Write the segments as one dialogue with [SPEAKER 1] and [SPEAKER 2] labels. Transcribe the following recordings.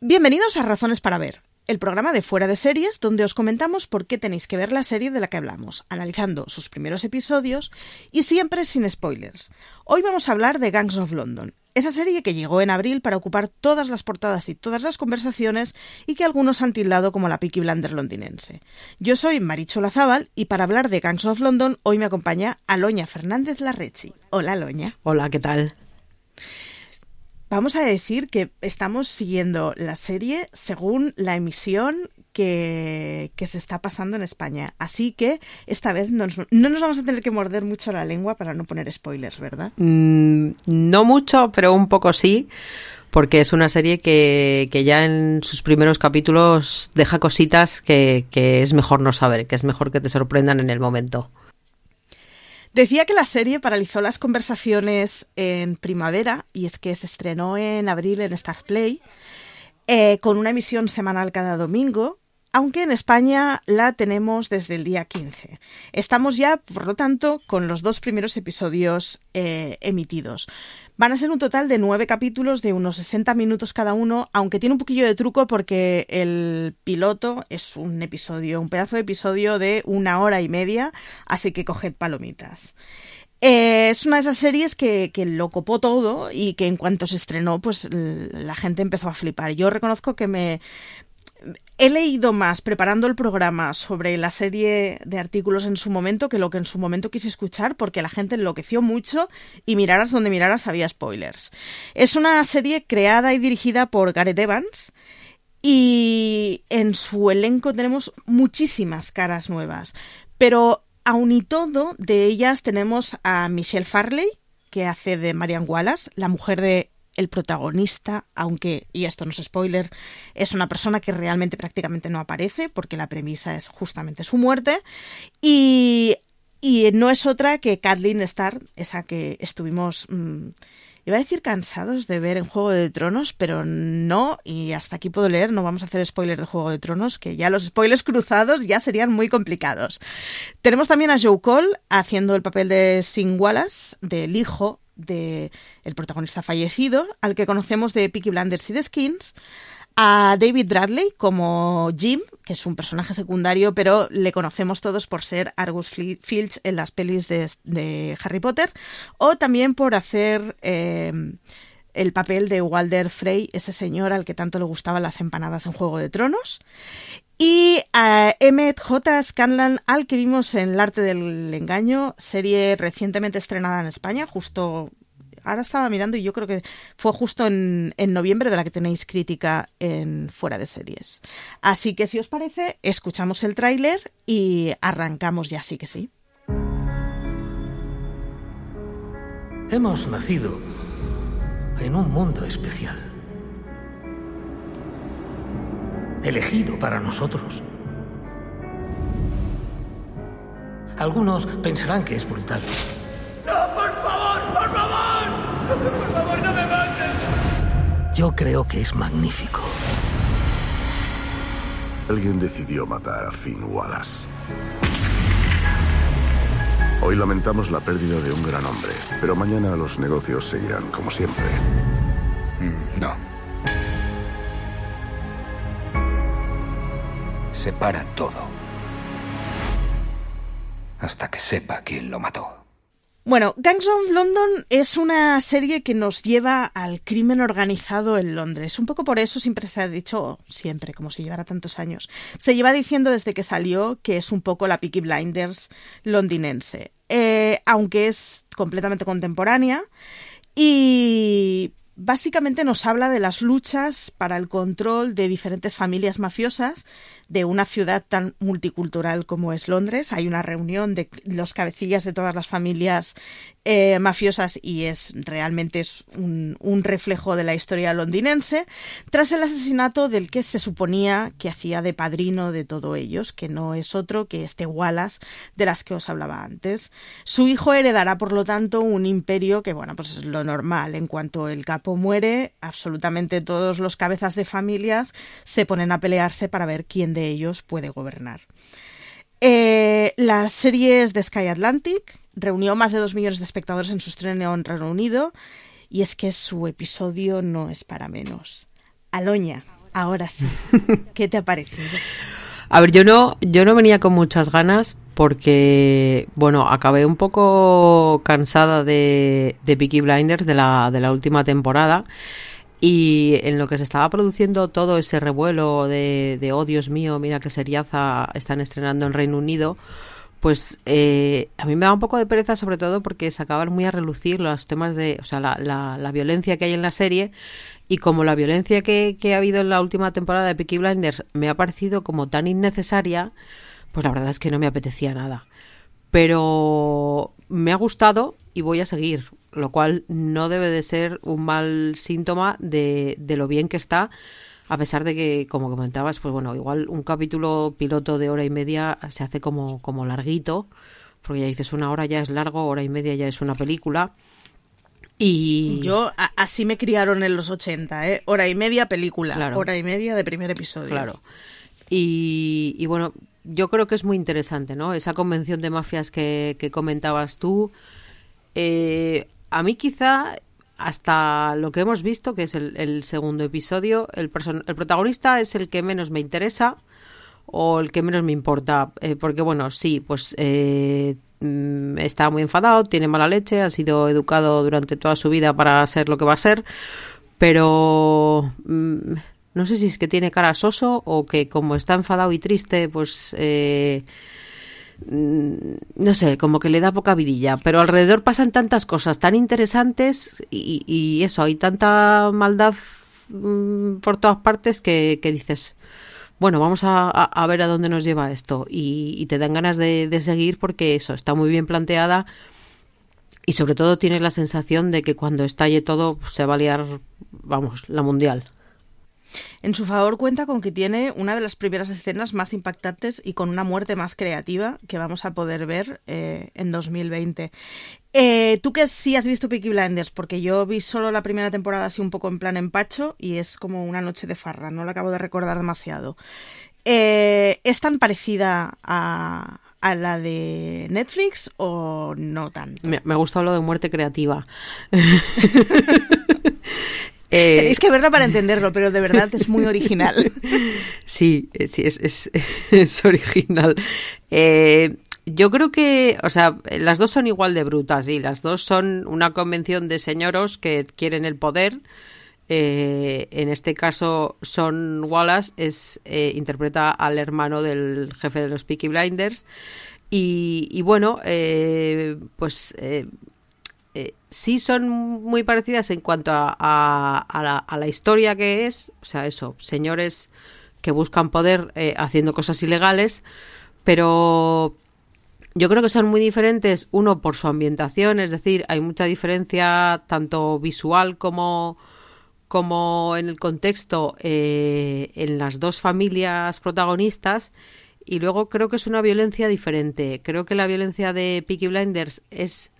[SPEAKER 1] Bienvenidos a Razones para Ver, el programa de Fuera de Series donde os comentamos por qué tenéis que ver la serie de la que hablamos, analizando sus primeros episodios y siempre sin spoilers. Hoy vamos a hablar de Gangs of London, esa serie que llegó en abril para ocupar todas las portadas y todas las conversaciones y que algunos han tildado como la Peaky Blander londinense. Yo soy Maricho Lazábal y para hablar de Gangs of London hoy me acompaña Aloña Fernández Larrechi. Hola Aloña.
[SPEAKER 2] Hola, ¿qué tal?
[SPEAKER 1] Vamos a decir que estamos siguiendo la serie según la emisión que, se está pasando en España. Así que esta vez no nos, vamos a tener que morder mucho la lengua para no poner spoilers, ¿verdad?
[SPEAKER 2] Mm, no mucho, pero un poco sí. Porque es una serie que, ya en sus primeros capítulos deja cositas que es mejor no saber, que es mejor que te sorprendan en el momento.
[SPEAKER 1] Decía que la serie paralizó las conversaciones en primavera y es que se estrenó en abril en Star Play eh, con una emisión semanal cada domingo aunque en España la tenemos desde el día 15. Estamos ya, por lo tanto, con los dos primeros episodios eh, emitidos. Van a ser un total de nueve capítulos de unos 60 minutos cada uno, aunque tiene un poquillo de truco porque el piloto es un episodio, un pedazo de episodio de una hora y media, así que coged palomitas. Eh, es una de esas series que, que, lo copó todo y que en cuanto se estrenó, pues la gente empezó a flipar. Yo reconozco que me, He leído más preparando el programa sobre la serie de artículos en su momento que lo que en su momento quise escuchar porque la gente enloqueció mucho y miraras donde miraras había spoilers. Es una serie creada y dirigida por Gareth Evans y en su elenco tenemos muchísimas caras nuevas, pero aun y todo de ellas tenemos a Michelle Farley que hace de Marian Wallace, la mujer de el protagonista, aunque, y esto no es spoiler, es una persona que realmente prácticamente no aparece, porque la premisa es justamente su muerte, y, y no es otra que Kathleen Starr, esa que estuvimos... Mm, iba a decir cansados de ver en Juego de Tronos, pero no, y hasta aquí puedo leer, no vamos a hacer spoilers de Juego de Tronos, que ya los spoilers cruzados ya serían muy complicados. Tenemos también a Joe Cole haciendo el papel de Sing Wallace, del hijo de el protagonista fallecido, al que conocemos de Peaky Blinders y de Skins, a David Bradley como Jim, que es un personaje secundario, pero le conocemos todos por ser Argus Filch en las pelis de, Harry Potter, o también por hacer eh, el papel de Walder Frey, ese señor al que tanto le gustaban las empanadas en Juego de Tronos. Y a Emmett J. Scanlan, al que vimos en El arte del engaño, serie recientemente estrenada en España, justo ahora estaba mirando y yo creo que fue justo en, en, noviembre de la que tenéis crítica en Fuera de Series. Así que si os parece, escuchamos el tráiler y arrancamos ya, sí que sí.
[SPEAKER 3] Hemos nacido en un mundo especial. Elegido para nosotros. Algunos pensarán que es brutal.
[SPEAKER 4] ¡No, por favor, por favor! ¡Por favor, no me maten!
[SPEAKER 3] Yo creo que es magnífico.
[SPEAKER 5] Alguien decidió matar a Finn Wallace. Hoy lamentamos la pérdida de un gran hombre, pero mañana los negocios seguirán como siempre.
[SPEAKER 6] Mm, no. Separa todo. Hasta que sepa quién lo mató.
[SPEAKER 1] Bueno, Gangs of London es una serie que nos lleva al crimen organizado en Londres. Un poco por eso siempre se ha dicho, siempre, como si llevara tantos años, se lleva diciendo desde que salió que es un poco la Peaky Blinders londinense. Eh, aunque es completamente contemporánea. Y básicamente nos habla de las luchas para el control de diferentes familias mafiosas de una ciudad tan multicultural como es Londres. Hay una reunión de los cabecillas de todas las familias eh, mafiosas y es realmente es un, un, reflejo de la historia londinense, tras el asesinato del que se suponía que hacía de padrino de todo ellos, que no es otro que este Wallace de las que os hablaba antes. Su hijo heredará, por lo tanto, un imperio que, bueno, pues es lo normal. En cuanto el capo muere, absolutamente todos los cabezas de familias se ponen a pelearse para ver quién de ellos puede gobernar. Eh, las series de Sky Atlantic reunió más de dos millones de espectadores en su estreno en Reino Unido y es que su episodio no es para menos. Aloña, Ahora sí. ¿Qué te ha parecido?
[SPEAKER 2] A ver, yo no, yo no venía con muchas ganas porque, bueno, acabé un poco cansada de, de Peaky Blinders de la, de la última temporada y en lo que se estaba produciendo todo ese revuelo de, de oh Dios mío, mira que seriaza están estrenando en Reino Unido, pues eh, a mí me da un poco de pereza sobre todo porque se acaban muy a relucir los temas de, o sea, la, la, la violencia que hay en la serie y como la violencia que, que, ha habido en la última temporada de Peaky Blinders me ha parecido como tan innecesaria, pues la verdad es que no me apetecía nada. Pero me ha gustado y voy a seguir, lo cual no debe de ser un mal síntoma de, de lo bien que está, a pesar de que, como comentabas, pues bueno, igual un capítulo piloto de hora y media se hace como, como larguito, porque ya dices una hora ya es largo, hora y media ya es una película. Y
[SPEAKER 1] yo a, así me criaron en los 80, ¿eh? Hora y media película,
[SPEAKER 2] Claro.
[SPEAKER 1] hora y media de primer episodio.
[SPEAKER 2] Claro. Y, y bueno, yo creo que es muy interesante, ¿no? Esa convención de mafias que, que comentabas tú. Eh, a mí quizá hasta lo que hemos visto, que es el, segundo episodio, el, el protagonista es el que menos me interesa o el que menos me importa. Eh, porque bueno, sí, pues eh, mm, está muy enfadado, tiene mala leche, ha sido educado durante toda su vida para ser lo que va a ser, pero mm, no sé si es que tiene cara soso o que como está enfadado y triste, pues eh, no sé, como que le da poca vidilla, pero alrededor pasan tantas cosas tan interesantes y, y eso, hay tanta maldad mm, por todas partes que, que dices, bueno, vamos a, a- a ver a dónde nos lleva esto y, y te dan ganas de, de seguir porque eso está muy bien planteada y sobre todo tienes la sensación de que cuando estalle todo se va a liar, vamos, la mundial.
[SPEAKER 1] En su favor cuenta con que tiene una de las primeras escenas más impactantes y con una muerte más creativa que vamos a poder ver eh, en 2020. Eh, Tú que sí has visto Peaky Blinders, porque yo vi solo la primera temporada así un poco en plan empacho y es como una noche de farra, no la acabo de recordar demasiado. Eh, ¿Es tan parecida a, a la de Netflix o no tanto?
[SPEAKER 2] Me, me gusta lo de muerte creativa. Eh,
[SPEAKER 1] Tenéis que verla para entenderlo, pero de verdad es muy original.
[SPEAKER 2] Sí, eh, sí, es, es, es original. Eh, yo creo que, o sea, las dos son igual de brutas y las dos son una convención de señoros que quieren el poder. Eh, en este caso, Son Wallace es, eh, interpreta al hermano del jefe de los Peaky Blinders. Y, y bueno, eh, pues eh, sí son muy parecidas en cuanto a, a- a la, a la historia que es, o sea, eso, señores que buscan poder eh, haciendo cosas ilegales, pero yo creo que son muy diferentes, uno por su ambientación, es decir, hay mucha diferencia tanto visual como, como en el contexto eh, en las dos familias protagonistas. Y luego creo que es una violencia diferente. Creo que la violencia de Peaky Blinders es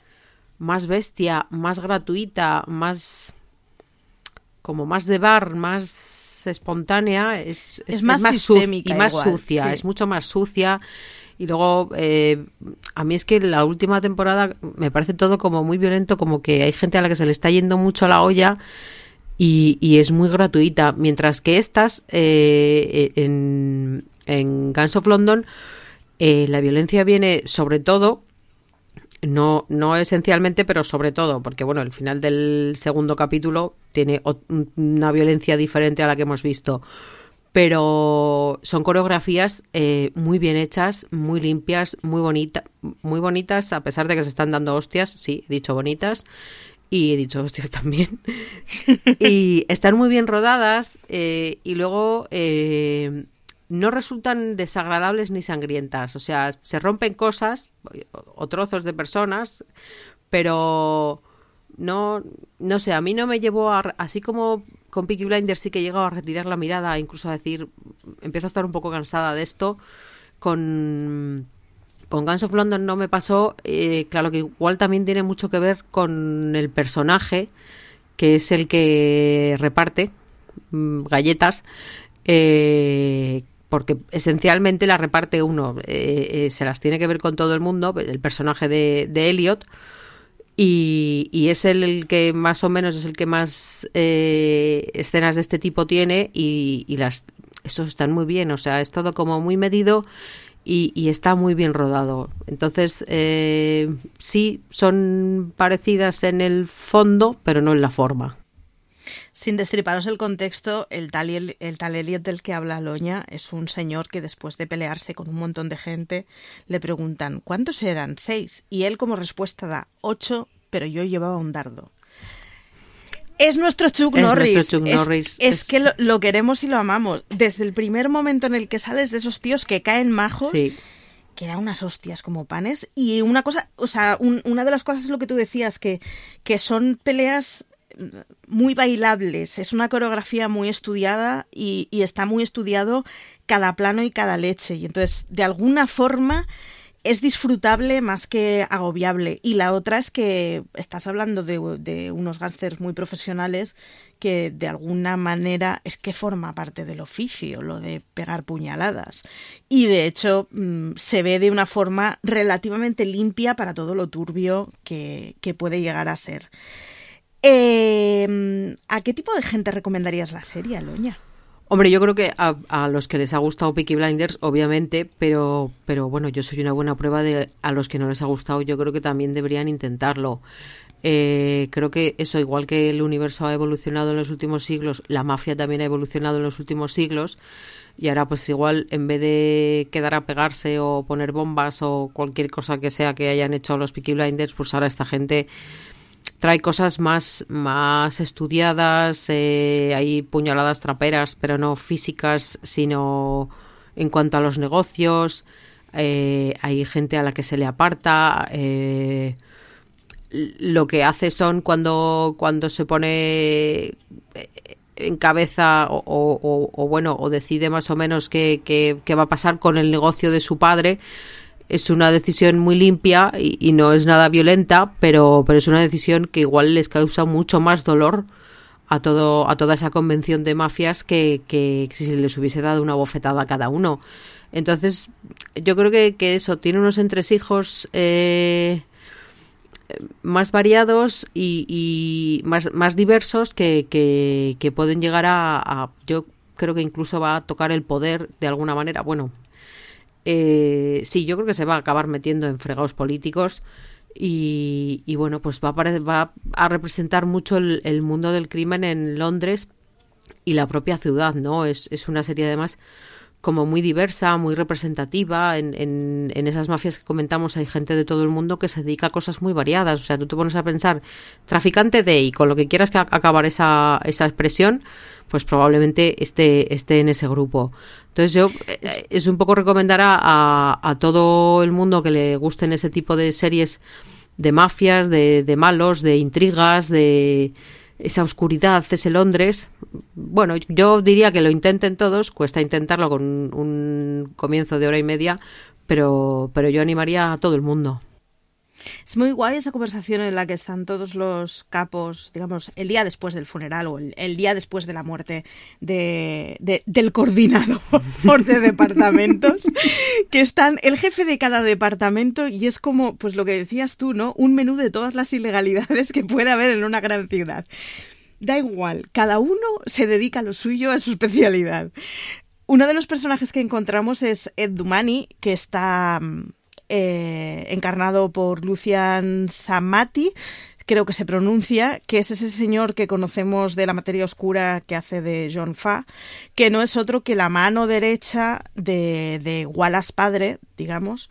[SPEAKER 2] más bestia, más gratuita, más como más de bar, más espontánea, es,
[SPEAKER 1] Es más
[SPEAKER 2] su-
[SPEAKER 1] sistémica
[SPEAKER 2] y más
[SPEAKER 1] igual,
[SPEAKER 2] sucia,
[SPEAKER 1] sí.
[SPEAKER 2] es mucho más sucia. Y luego, eh, a mí es que la última temporada me parece todo como muy violento, como que hay gente a la que se le está yendo mucho la olla y, y es muy gratuita. Mientras que estas, eh, en, en Guns of London, eh, la violencia viene sobre todo no, no esencialmente, pero sobre todo, porque bueno, el final del segundo capítulo tiene una violencia diferente a la que hemos visto. Pero son coreografías eh, muy bien hechas, muy limpias, muy bonita, muy bonitas, a pesar de que se están dando hostias, sí, he dicho bonitas, y he dicho hostias también. y están muy bien rodadas, eh, y luego eh, no resultan desagradables ni sangrientas. O sea, se rompen cosas o trozos de personas, pero no, no sé, a mí no me llevó a, así como con Peaky Blinders sí que he llegado a retirar la mirada, incluso a decir, empiezo a estar un poco cansada de esto, con, con Guns of London no me pasó, eh, claro que igual también tiene mucho que ver con el personaje, que es el que reparte mm, galletas, eh, porque esencialmente la reparte uno, eh, eh, se las tiene que ver con todo el mundo, el personaje de, Elliot, Y, es el, el que más o menos es el que más eh, escenas de este tipo tiene y, y las eso están muy bien, o sea, es todo como muy medido y, y está muy bien rodado. Entonces, eh, sí, son parecidas en el fondo, pero no en la forma.
[SPEAKER 1] Sin destriparos el contexto, el tal, el, el tal Elliot del que habla Loña es un señor que después de pelearse con un montón de gente le preguntan ¿cuántos eran? Seis. Y él como respuesta da ocho, pero yo llevaba un dardo. Es nuestro Chuck
[SPEAKER 2] Es
[SPEAKER 1] Norris.
[SPEAKER 2] nuestro Chuck
[SPEAKER 1] Es-
[SPEAKER 2] Norris.
[SPEAKER 1] Es,
[SPEAKER 2] Es-
[SPEAKER 1] que lo, lo queremos y lo amamos. Desde el primer momento en el que sales de esos tíos que caen majos,
[SPEAKER 2] Sí.
[SPEAKER 1] que da unas hostias como panes. Y una cosa, o sea, un- una de las cosas es lo que tú decías, que, que son peleas muy bailables. Es una coreografía muy estudiada y, está muy estudiado cada plano y cada leche. Y entonces, de alguna forma, es disfrutable más que agobiable. Y la otra es que estás hablando de, unos gángsters muy profesionales que de alguna manera es que forma parte del oficio, lo de pegar puñaladas. Y de hecho mm, se ve de una forma relativamente limpia para todo lo turbio que puede llegar a ser. Eh, ¿A qué tipo de gente recomendarías la serie, Loña?
[SPEAKER 2] Hombre, yo creo que a, a los que les ha gustado Peaky Blinders, obviamente, pero, pero bueno, yo soy una buena prueba de a los que no les ha gustado, yo creo que también deberían intentarlo. Eh, creo que eso, igual que el universo ha evolucionado en los últimos siglos, la mafia también ha evolucionado en los últimos siglos, y ahora pues igual en vez de quedar a pegarse o poner bombas o cualquier cosa que sea que hayan hecho los Peaky Blinders, pues ahora esta gente trae cosas más, más estudiadas, eh, hay puñaladas traperas, pero no físicas, sino en cuanto a los negocios, eh, hay gente a la que se le aparta, eh, lo que hace son cuando, cuando se pone en cabeza o, o- bueno o decide más o menos qué, qué- qué va a pasar con el negocio de su padre es una decisión muy limpia y, y no es nada violenta pero pero es una decisión que igual les causa mucho más dolor a todo a toda esa convención de mafias que, si se les hubiese dado una bofetada a cada uno entonces yo creo que, que eso tiene unos entresijos eh, más variados y, más, más diversos que, que, pueden llegar a- Yo creo que incluso va a tocar el poder de alguna manera. Bueno, eh, sí, yo creo que se va a acabar metiendo en fregados políticos y, bueno, pues va a, va a representar mucho el, mundo del crimen en Londres y la propia ciudad, ¿no? Es, una serie además como muy diversa, muy representativa. En, en, esas mafias que comentamos hay gente de todo el mundo que se dedica a cosas muy variadas. O sea, tú te pones a pensar, traficante de, y con lo que quieras que acabar esa, esa expresión, pues probablemente esté, esté en ese grupo. Entonces yo, eh, es un poco recomendar a, a, a todo el mundo que le gusten ese tipo de series de mafias, de, de malos, de intrigas, de esa oscuridad, ese Londres. Bueno, yo diría que lo intenten todos, cuesta intentarlo con un, un comienzo de hora y media, pero, pero yo animaría a todo el mundo.
[SPEAKER 1] Es muy guay esa conversación en la que están todos los capos, digamos, el día después del funeral o el, día después de la muerte de- del coordinador de departamentos, que están el jefe de cada departamento y es como, pues lo que decías tú, ¿no? Un menú de todas las ilegalidades que puede haber en una gran ciudad. Da igual, cada uno se dedica a lo suyo, a su especialidad. Uno de los personajes que encontramos es Ed Dumani, que está mm, eh, encarnado por Lucian Samati, creo que se pronuncia, que es ese señor que conocemos de la materia oscura que hace de John Fa, que no es otro que la mano derecha de, de Wallace padre, digamos,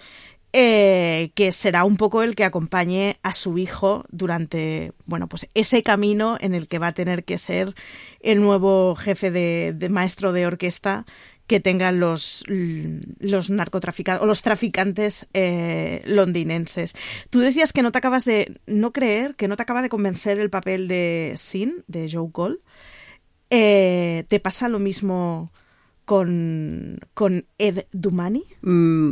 [SPEAKER 1] eh, que será un poco el que acompañe a su hijo durante, bueno, pues ese camino en el que va a tener que ser el nuevo jefe de, de maestro de orquesta que tengan los, los narcotraficantes o los traficantes eh, londinenses. Tú decías que no te acabas de no creer, que no te acaba de convencer el papel de Sin, de Joe Cole. Eh, ¿Te pasa lo mismo con, con Ed Dumani?
[SPEAKER 2] Mm,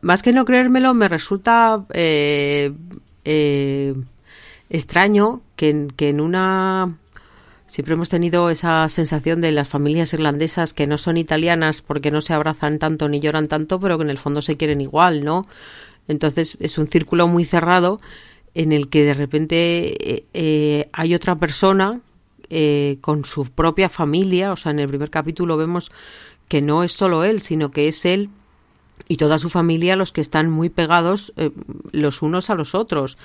[SPEAKER 2] más que no creérmelo, me resulta eh, extraño que, que en una... Siempre hemos tenido esa sensación de las familias irlandesas que no son italianas porque no se abrazan tanto ni lloran tanto, pero que en el fondo se quieren igual, ¿no? Entonces es un círculo muy cerrado en el que de repente eh, eh, hay otra persona eh, con su propia familia, o sea, en el primer capítulo vemos que no es solo él, sino que es él y toda su familia los que están muy pegados los unos a los otros.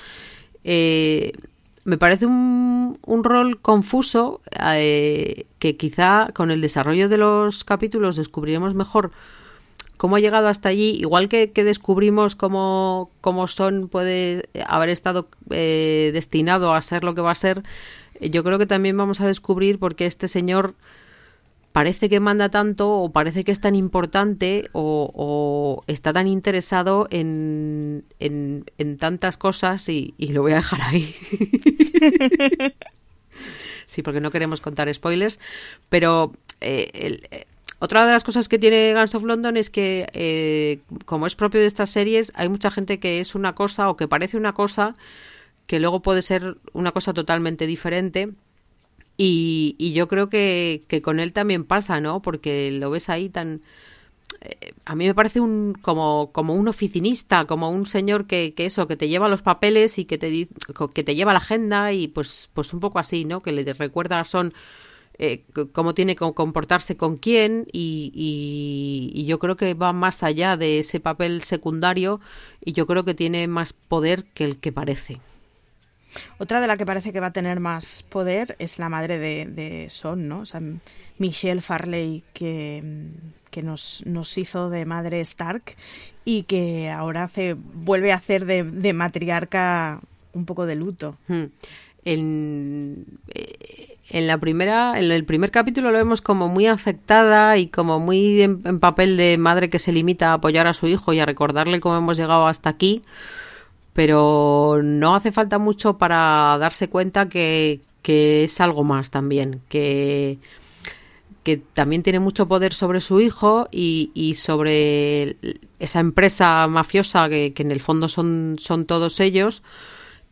[SPEAKER 2] Me parece un, un rol confuso eh, que quizá con el desarrollo de los capítulos descubriremos mejor cómo ha llegado hasta allí, igual que, que descubrimos cómo, cómo Son puede haber estado eh, destinado a ser lo que va a ser, eh, yo creo que también vamos a descubrir por qué este señor parece que manda tanto o parece que es tan importante o, está tan interesado en, en, tantas cosas y, lo voy a dejar ahí. sí, porque no queremos contar spoilers, pero eh, eh, otra de las cosas que tiene Guns of London es que, eh, como es propio de estas series, hay mucha gente que es una cosa o que parece una cosa que luego puede ser una cosa totalmente diferente. Y, y yo creo que, que con él también pasa, ¿no? Porque lo ves ahí tan... eh, a mí me parece un como, como un oficinista, como un señor que, que eso, que te lleva los papeles y que te, que te lleva la agenda y pues, pues un poco así, ¿no? Que le recuerda a Son eh, cómo tiene que comportarse con quién y, y- y yo creo que va más allá de ese papel secundario y yo creo que tiene más poder que el que parece.
[SPEAKER 1] Otra de la que parece que va a tener más poder es la madre de, Son, ¿no? O sea, Michelle Farley, que, que nos, nos hizo de madre Stark y que ahora hace, vuelve a hacer de, de matriarca un poco de luto.
[SPEAKER 2] Hmm. En, eh, en la primera, en el primer capítulo lo vemos como muy afectada y como muy en, en papel de madre que se limita a apoyar a su hijo y a recordarle cómo hemos llegado hasta aquí, pero no hace falta mucho para darse cuenta que, es algo más también, que, también tiene mucho poder sobre su hijo y, sobre esa empresa mafiosa que, en el fondo son, todos ellos.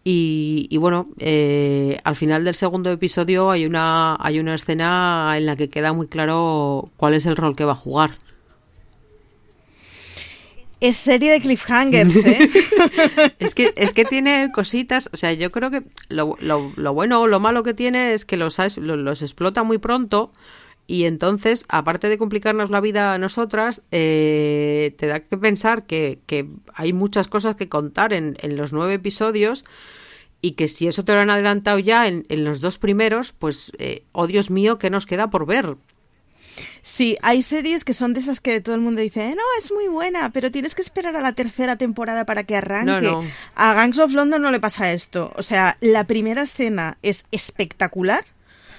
[SPEAKER 2] Y, y bueno, eh, al final del segundo episodio hay una, hay una escena en la que queda muy claro cuál es el rol que va a jugar.
[SPEAKER 1] Es serie de cliffhangers, ¿eh?
[SPEAKER 2] Es que, es que tiene cositas, o sea, yo creo que lo, lo, lo bueno o lo malo que tiene es que los, los explota muy pronto y entonces, aparte de complicarnos la vida a nosotras, eh, te da que pensar que, que hay muchas cosas que contar en, en los nueve episodios y que si eso te lo han adelantado ya en, en los dos primeros, pues, eh, oh Dios mío, ¿qué nos queda por ver?
[SPEAKER 1] Sí, hay series que son de esas que todo el mundo dice, "Eh, no, es muy buena, pero tienes que esperar a la tercera temporada para que arranque.
[SPEAKER 2] No, no.
[SPEAKER 1] A Gangs of London no le pasa esto. O sea, la primera escena es espectacular.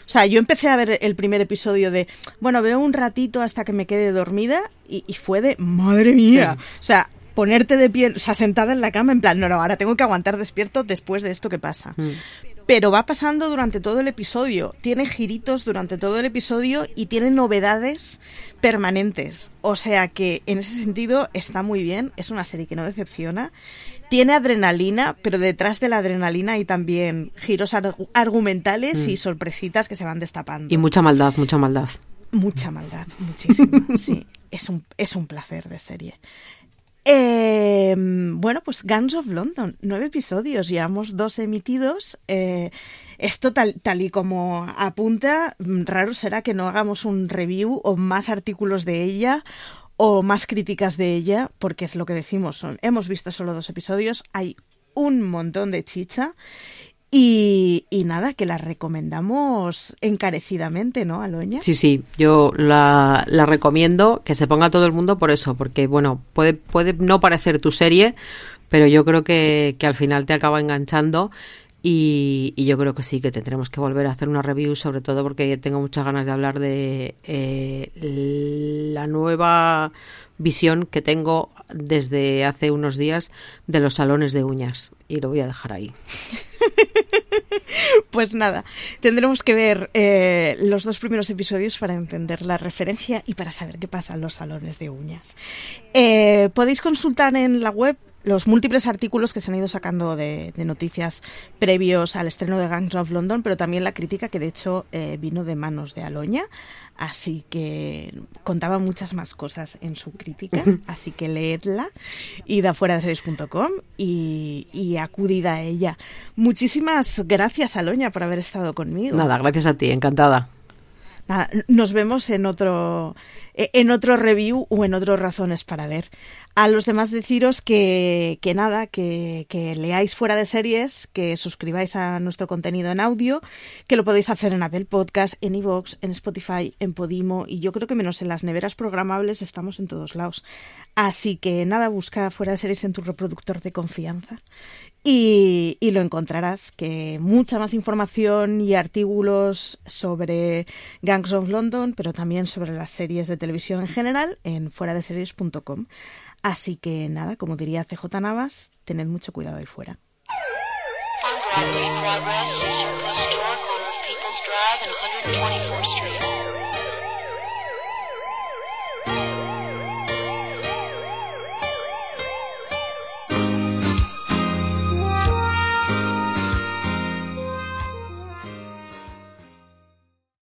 [SPEAKER 1] O sea, yo empecé a ver el primer episodio de, bueno, veo un ratito hasta que me quede dormida y, y fue de, madre mía. O sea, ponerte de pie, o sea, sentada en la cama en plan, no, no, ahora tengo que aguantar despierto después de esto que pasa. Pero va pasando durante todo el episodio, tiene giritos durante todo el episodio y tiene novedades permanentes. O sea que en ese sentido está muy bien, es una serie que no decepciona. Tiene adrenalina, pero detrás de la adrenalina hay también giros argu- argumentales y sorpresitas que se van destapando.
[SPEAKER 2] Y mucha maldad, mucha maldad.
[SPEAKER 1] Mucha maldad, muchísima. Sí, es un, es un placer de serie. Eh, bueno, pues Guns of London, nueve episodios, llevamos dos emitidos. Eh, esto tal, y como apunta, mm, raro será que no hagamos un review o más artículos de ella o más críticas de ella, porque es lo que decimos, son, hemos visto solo dos episodios, hay un montón de chicha y, y nada, que la recomendamos encarecidamente, ¿no, Aloña?
[SPEAKER 2] Sí, sí, yo la, la recomiendo que se ponga todo el mundo por eso, porque bueno, puede, puede no parecer tu serie, pero yo creo que, que al final te acaba enganchando y, y yo creo que sí, que tendremos que volver a hacer una review, sobre todo porque tengo muchas ganas de hablar de eh, la nueva visión que tengo desde hace unos días de los salones de uñas y lo voy a dejar ahí.
[SPEAKER 1] Pues nada, tendremos que ver eh, los dos primeros episodios para entender la referencia y para saber qué pasa en los salones de uñas. Eh, podéis consultar en la web los múltiples artículos que se han ido sacando de, de noticias previos al estreno de Gangs of London, pero también la crítica que de hecho eh, vino de manos de Aloña, así que contaba muchas más cosas en su crítica, así que leedla, id a fuera de series.com y, y acudid a ella. Muchísimas gracias Aloña por haber estado conmigo.
[SPEAKER 2] Nada, gracias a ti, encantada.
[SPEAKER 1] Nada, nos vemos en otro en otro review o en otros razones para ver. A los demás deciros que, que nada, que, que, leáis fuera de series, que suscribáis a nuestro contenido en audio, que lo podéis hacer en Apple Podcast, en iVoox, en Spotify, en Podimo y yo creo que menos en las neveras programables estamos en todos lados. Así que nada, busca fuera de series en tu reproductor de confianza y, y, lo encontrarás, que mucha más información y artículos sobre Gangs of London, pero también sobre las series de televisión en general en fuera de series.com. Así que nada, como diría CJ Navas, tened mucho cuidado ahí fuera.